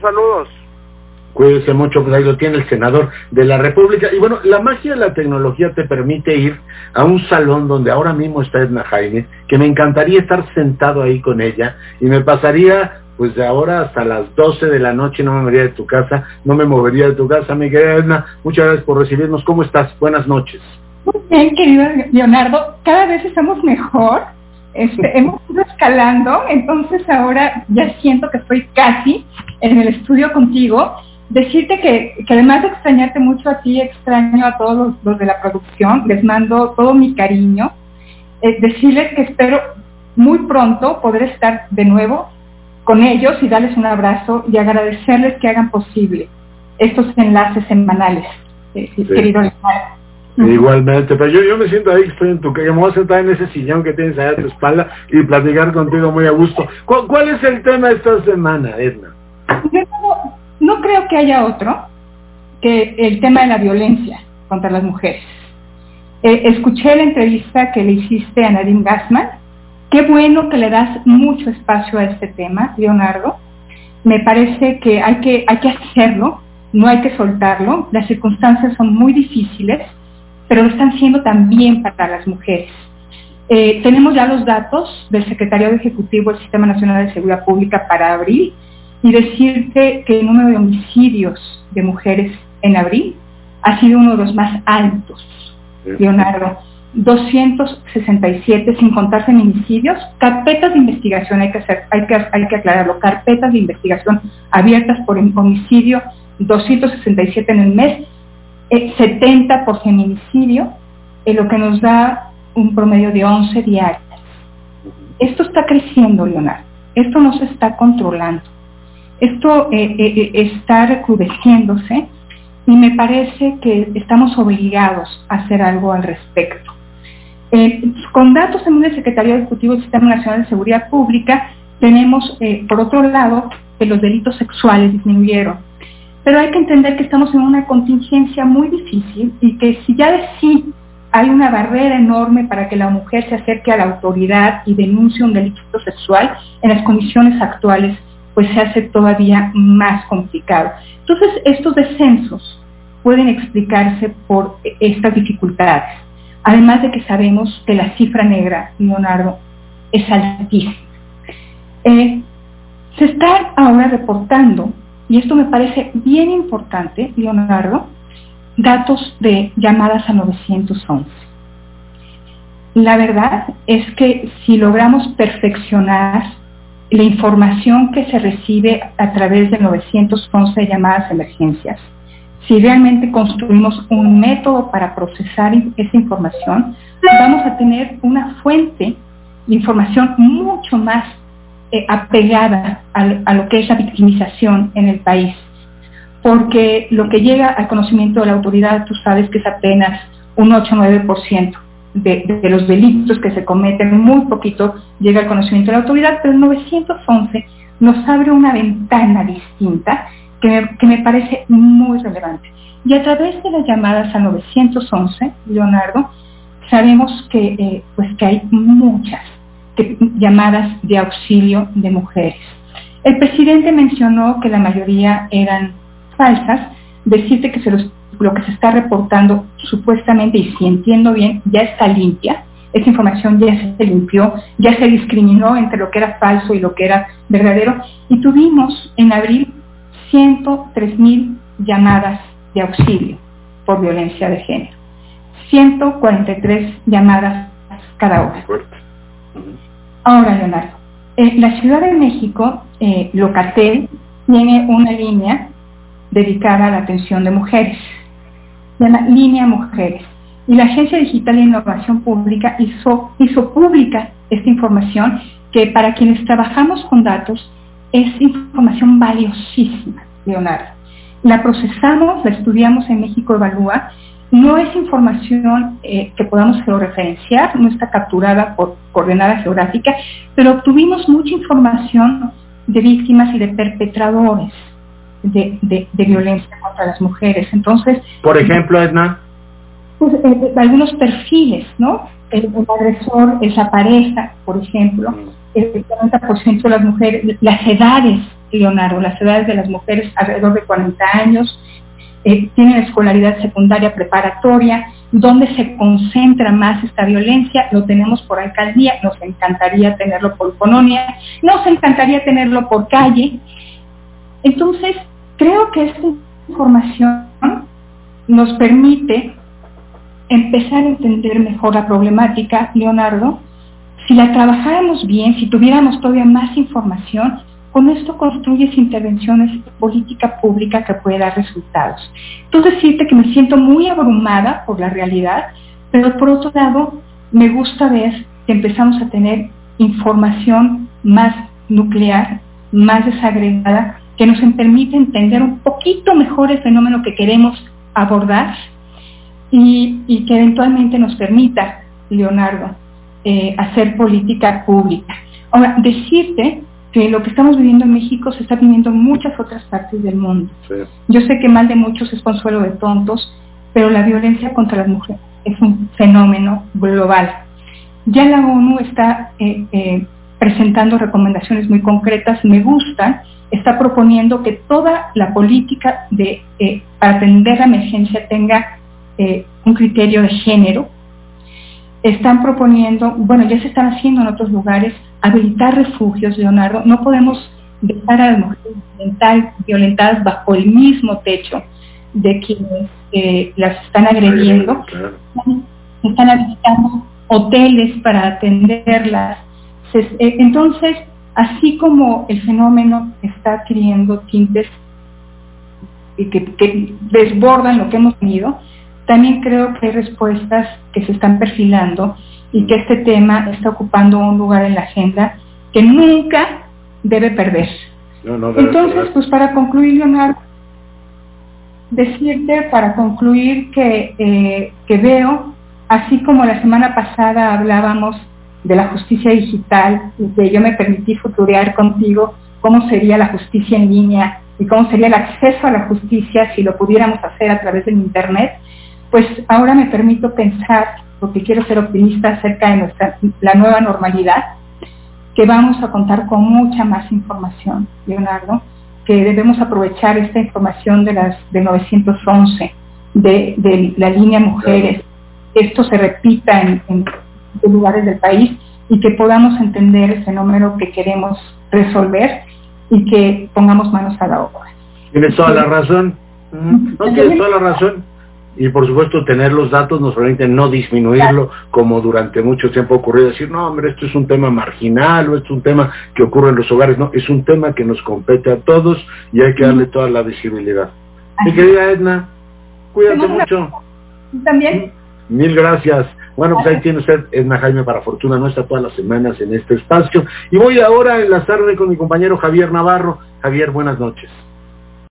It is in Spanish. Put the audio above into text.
Saludos. Cuídese mucho, pues ahí lo tiene el senador de la República. Y bueno, la magia de la tecnología te permite ir a un salón donde ahora mismo está Edna Jaime, que me encantaría estar sentado ahí con ella y me pasaría pues de ahora hasta las 12 de la noche no me movería de tu casa, no me movería de tu casa, mi querida Edna. Muchas gracias por recibirnos. ¿Cómo estás? Buenas noches. Muy bien, querido Leonardo. Cada vez estamos mejor. Este, hemos ido escalando, entonces ahora ya siento que estoy casi en el estudio contigo. Decirte que, además de extrañarte mucho a ti, extraño a todos los, de la producción, les mando todo mi cariño. Eh, decirles que espero muy pronto poder estar de nuevo con ellos y darles un abrazo y agradecerles que hagan posible estos enlaces semanales, eh, querido Igualmente, pero yo, yo me siento ahí, estoy en tu calle, me voy a sentar en ese sillón que tienes ahí a tu espalda y platicar contigo muy a gusto. ¿Cuál, es el tema esta semana, Edna? no, creo que haya otro que el tema de la violencia contra las mujeres. Eh, escuché la entrevista que le hiciste a Nadine Gassman Qué bueno que le das mucho espacio a este tema, Leonardo. Me parece que hay que, hay que hacerlo, no hay que soltarlo. Las circunstancias son muy difíciles, pero lo están siendo también para las mujeres. Eh, tenemos ya los datos del Secretario Ejecutivo del Sistema Nacional de Seguridad Pública para abril y decirte que el número de homicidios de mujeres en abril ha sido uno de los más altos, Leonardo. 267 sin contar feminicidios, carpetas de investigación, hay que, hacer, hay que, hay que aclararlo, carpetas de investigación abiertas por homicidio, 267 en el mes, 70 eh, por feminicidio, en lo que nos da un promedio de 11 diarias. Esto está creciendo, Leonardo, esto no se está controlando, esto eh, eh, está recrudeciéndose y me parece que estamos obligados a hacer algo al respecto. Eh, con datos en el Secretario Ejecutivo del Sistema Nacional de Seguridad Pública, tenemos, eh, por otro lado, que los delitos sexuales disminuyeron. Pero hay que entender que estamos en una contingencia muy difícil y que si ya de sí hay una barrera enorme para que la mujer se acerque a la autoridad y denuncie un delito sexual, en las condiciones actuales pues se hace todavía más complicado. Entonces, estos descensos pueden explicarse por estas dificultades. Además de que sabemos que la cifra negra, Leonardo, es altísima. Eh, se está ahora reportando, y esto me parece bien importante, Leonardo, datos de llamadas a 911. La verdad es que si logramos perfeccionar la información que se recibe a través de 911 llamadas a emergencias, si realmente construimos un método para procesar esa información, vamos a tener una fuente de información mucho más eh, apegada a, lo que es la victimización en el país. Porque lo que llega al conocimiento de la autoridad, tú sabes que es apenas un 8-9% de, los delitos que se cometen, muy poquito llega al conocimiento de la autoridad, pero el 911 nos abre una ventana distinta que me, parece muy relevante. Y a través de las llamadas a 911, Leonardo, sabemos que, eh, pues que hay muchas llamadas de auxilio de mujeres. El presidente mencionó que la mayoría eran falsas, decirte que lo que se está reportando supuestamente, y si entiendo bien, ya está limpia, esa información ya se limpió, ya se discriminó entre lo que era falso y lo que era verdadero, y tuvimos en abril 103 mil llamadas de auxilio por violencia de género. 143 llamadas cada hora. Ahora, Leonardo, en la Ciudad de México, eh, Locatel tiene una línea dedicada a la atención de mujeres. Se llama Línea Mujeres. Y la Agencia Digital de Innovación Pública hizo, hizo pública esta información que para quienes trabajamos con datos es información valiosísima, Leonardo. La procesamos, la estudiamos en México Evalúa, no es información eh, que podamos georreferenciar, no está capturada por coordenada geográfica, pero obtuvimos mucha información de víctimas y de perpetradores de, violencia contra las mujeres. Entonces, por ejemplo, Edna, pues, eh, eh, algunos perfiles, ¿no? El, agresor es la pareja, por ejemplo, mm. el 40% de las mujeres, las edades Leonardo, las edades de las mujeres alrededor de 40 años, eh, tienen escolaridad secundaria preparatoria, donde se concentra más esta violencia, lo tenemos por alcaldía, nos encantaría tenerlo por colonia, nos encantaría tenerlo por calle. Entonces, creo que esta información nos permite empezar a entender mejor la problemática, Leonardo. Si la trabajáramos bien, si tuviéramos todavía más información, con esto construyes intervenciones de política pública que puede dar resultados. Entonces decirte que me siento muy abrumada por la realidad, pero por otro lado me gusta ver que empezamos a tener información más nuclear, más desagregada, que nos permite entender un poquito mejor el fenómeno que queremos abordar y, que eventualmente nos permita, Leonardo, eh, hacer política pública. Ahora, decirte que lo que estamos viviendo en México se está viviendo en muchas otras partes del mundo. Yo sé que mal de muchos es consuelo de tontos, pero la violencia contra las mujeres es un fenómeno global. Ya la ONU está eh, eh, presentando recomendaciones muy concretas, me gustan, está proponiendo que toda la política de, eh, para atender la emergencia tenga un criterio de género. Están proponiendo, bueno, ya se están haciendo en otros lugares, habilitar refugios, Leonardo. No podemos dejar a las mujeres violentadas bajo el mismo techo de quienes eh, las están agrediendo. Están habilitando hoteles para atenderlas. Eh, entonces, así como el fenómeno está adquiriendo tintes que, que desbordan lo que hemos tenido, también creo que hay respuestas que se están perfilando y que este tema está ocupando un lugar en la agenda que nunca debe perder. Entonces, pues para concluir, Leonardo, decirte para concluir que, eh, que veo, así como la semana pasada hablábamos de la justicia digital y que yo me permití futurear contigo cómo sería la justicia en línea y cómo sería el acceso a la justicia si lo pudiéramos hacer a través del Internet, pues ahora me permito pensar porque quiero ser optimista acerca de nuestra, la nueva normalidad, que vamos a contar con mucha más información, Leonardo, que debemos aprovechar esta información de las de 911, de, la línea mujeres, que esto se repita en, en, lugares del país y que podamos entender el fenómeno que queremos resolver y que pongamos manos a la obra. Tienes toda la razón. No tienes toda la razón y por supuesto tener los datos nos permite no disminuirlo como durante mucho tiempo ha ocurrido, decir, no hombre, esto es un tema marginal o esto es un tema que ocurre en los hogares, no, es un tema que nos compete a todos y hay que darle toda la visibilidad. Mi querida Edna, cuídate mucho. También. Mil gracias. Bueno, pues ahí tiene usted Edna Jaime para fortuna nuestra todas las semanas en este espacio. Y voy ahora a enlazarme con mi compañero Javier Navarro. Javier, buenas noches.